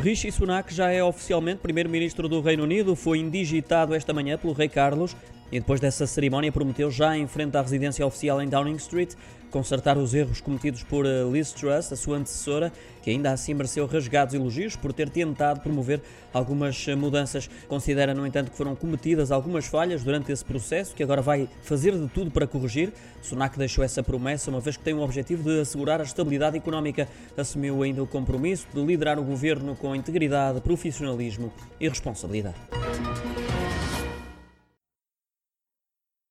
Rishi Sunak já é oficialmente primeiro-ministro do Reino Unido, foi indigitado esta manhã pelo rei Carlos e depois dessa cerimónia prometeu já em frente à residência oficial em Downing Street consertar os erros cometidos por eh, Liz Truss, a sua antecessora, que ainda assim mereceu rasgados elogios por ter tentado promover algumas eh, mudanças. Considera, no entanto, que foram cometidas algumas falhas durante esse processo, que agora vai fazer de tudo para corrigir. Sunak deixou essa promessa, uma vez que tem o objetivo de assegurar a estabilidade económica. Assumiu ainda o compromisso de liderar o governo com integridade, profissionalismo e responsabilidade.